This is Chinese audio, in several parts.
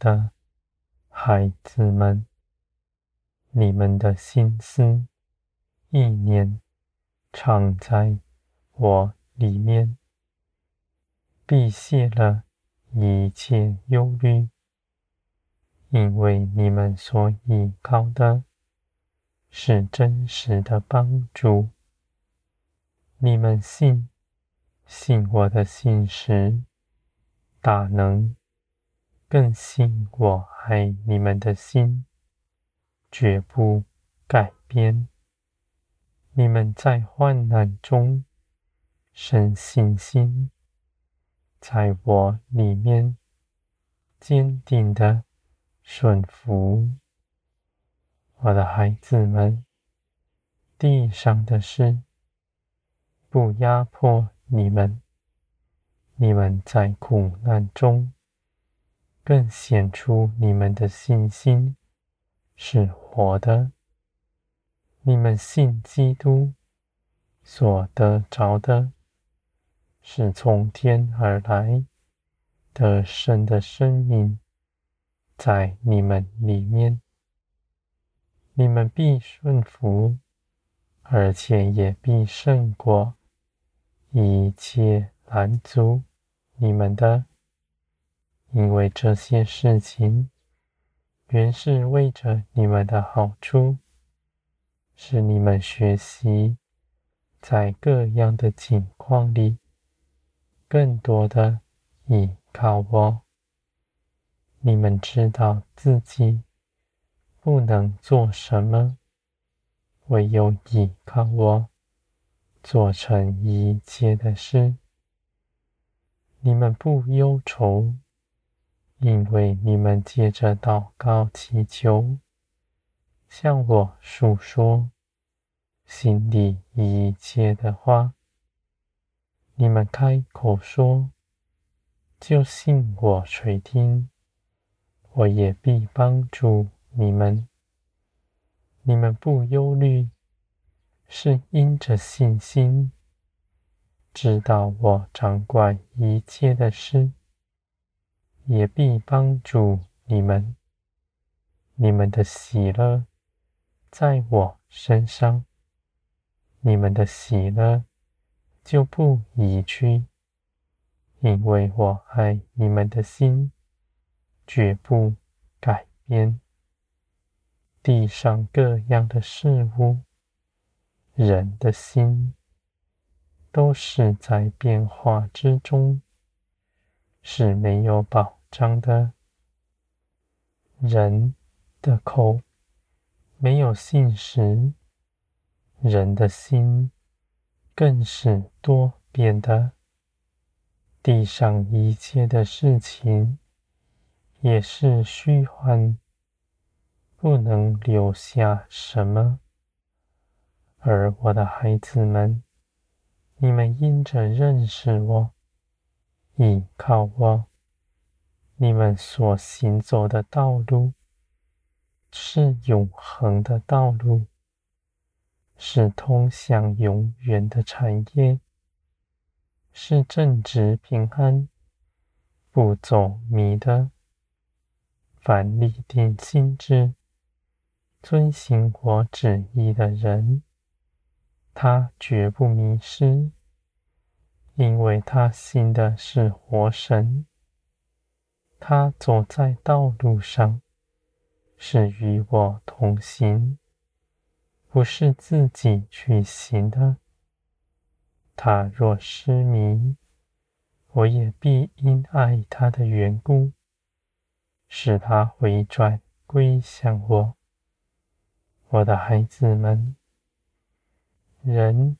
的孩子们，你们的心思意念常在我里面，避卸了一切忧虑，因为你们所依靠的是真实的帮助。你们信，信我的信时大能，更信我爱你们的心，绝不改变。你们在患难中生信心，在我里面坚定的顺服。我的孩子们，地上的事不压迫你们。你们在苦难中，更显出你们的信心是活的。你们信基督所得着的，是从天而来的神的生命，在你们里面。你们必顺服，而且也必胜过一切拦阻你们的，因为这些事情原是为着你们的好处，使你们学习在各样的境况里，更多的依靠我。你们知道自己不能做什么，唯有依靠我，做成一切的事。你们不忧愁，因为你们借着祷告祈求，向我诉说心里一切的话。你们开口说，就信我垂听，我也必帮助你们。你们不忧虑，是因着信心。知道我掌管一切的事，也必帮助你们。你们的喜乐在我身上，你们的喜乐就不移去，因为我爱你们的心绝不改变。地上各样的事物，人的心。都是在变化之中，是没有保障的。人的口没有信实，人的心更是多变的。地上一切的事情也是虚幻，不能留下什么。而我的孩子们。你们因着认识我、依靠我，你们所行走的道路是永恒的道路，是通向永远的产业，是正直平安、不走迷的。凡立定心志、遵行我旨意的人。他绝不迷失，因为他信的是活神。他走在道路上，是与我同行，不是自己去行的。他若失迷，我也必因爱他的缘故，使他回转归向我。我的孩子们。人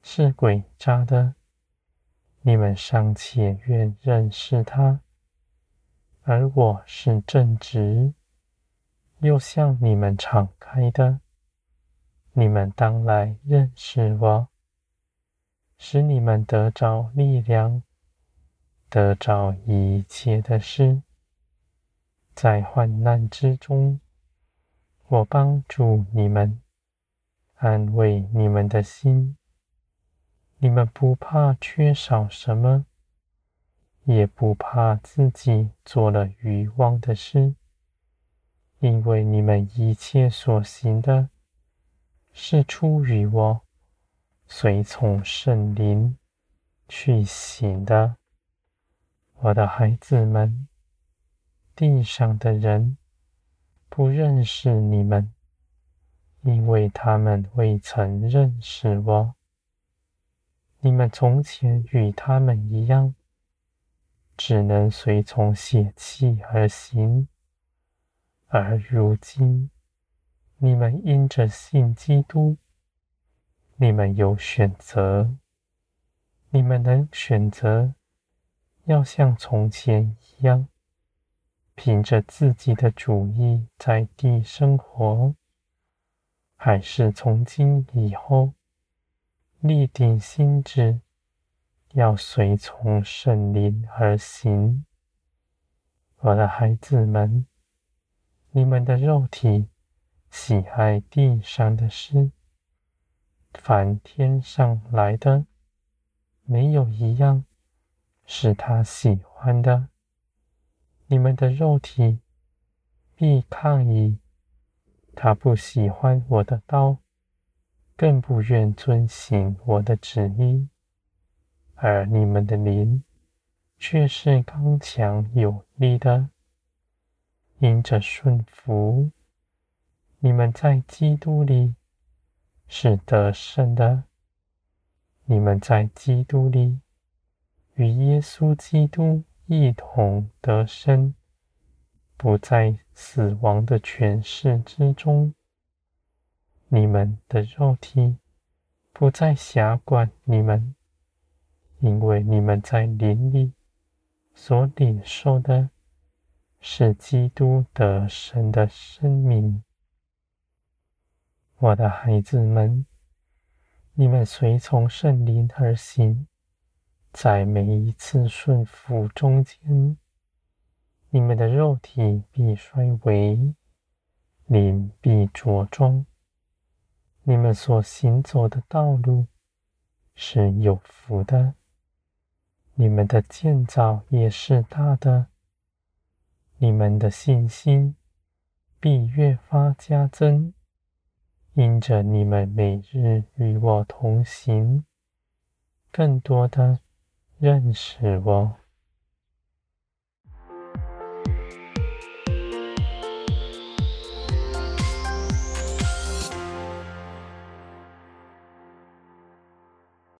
是鬼扎的，你们尚且愿认识他；而我是正直，又向你们敞开的。你们当来认识我，使你们得着力量，得着一切的事，在患难之中，我帮助你们。安慰你们的心，你们不怕缺少什么，也不怕自己做了愚妄的事，因为你们一切所行的，是出于我，随从圣灵去行的。我的孩子们，地上的人不认识你们，因为他们未曾认识我。你们从前与他们一样，只能随从血气而行，而如今，你们因着信基督，你们有选择，你们能选择要像从前一样，凭着自己的主意在地生活，还是从今以后，立定心志，要随从圣灵而行。我的孩子们，你们的肉体喜爱地上的事，凡天上来的，没有一样是他喜欢的。你们的肉体必抗议，他不喜欢我的刀。更不愿遵行我的旨意，而你们的灵却是刚强有力的，因着顺服，你们在基督里是得胜的。你们在基督里与耶稣基督一同得生，不在死亡的权势之中。你们的肉体不再辖管你们，因为你们在灵里所领受的是基督的神的生命。我的孩子们，你们随从圣灵而行，在每一次顺服中间，你们的肉体必衰微，灵必茁壮。你们所行走的道路是有福的，你们的建造也是大的，你们的信心必越发加增，因着你们每日与我同行，更多的认识我。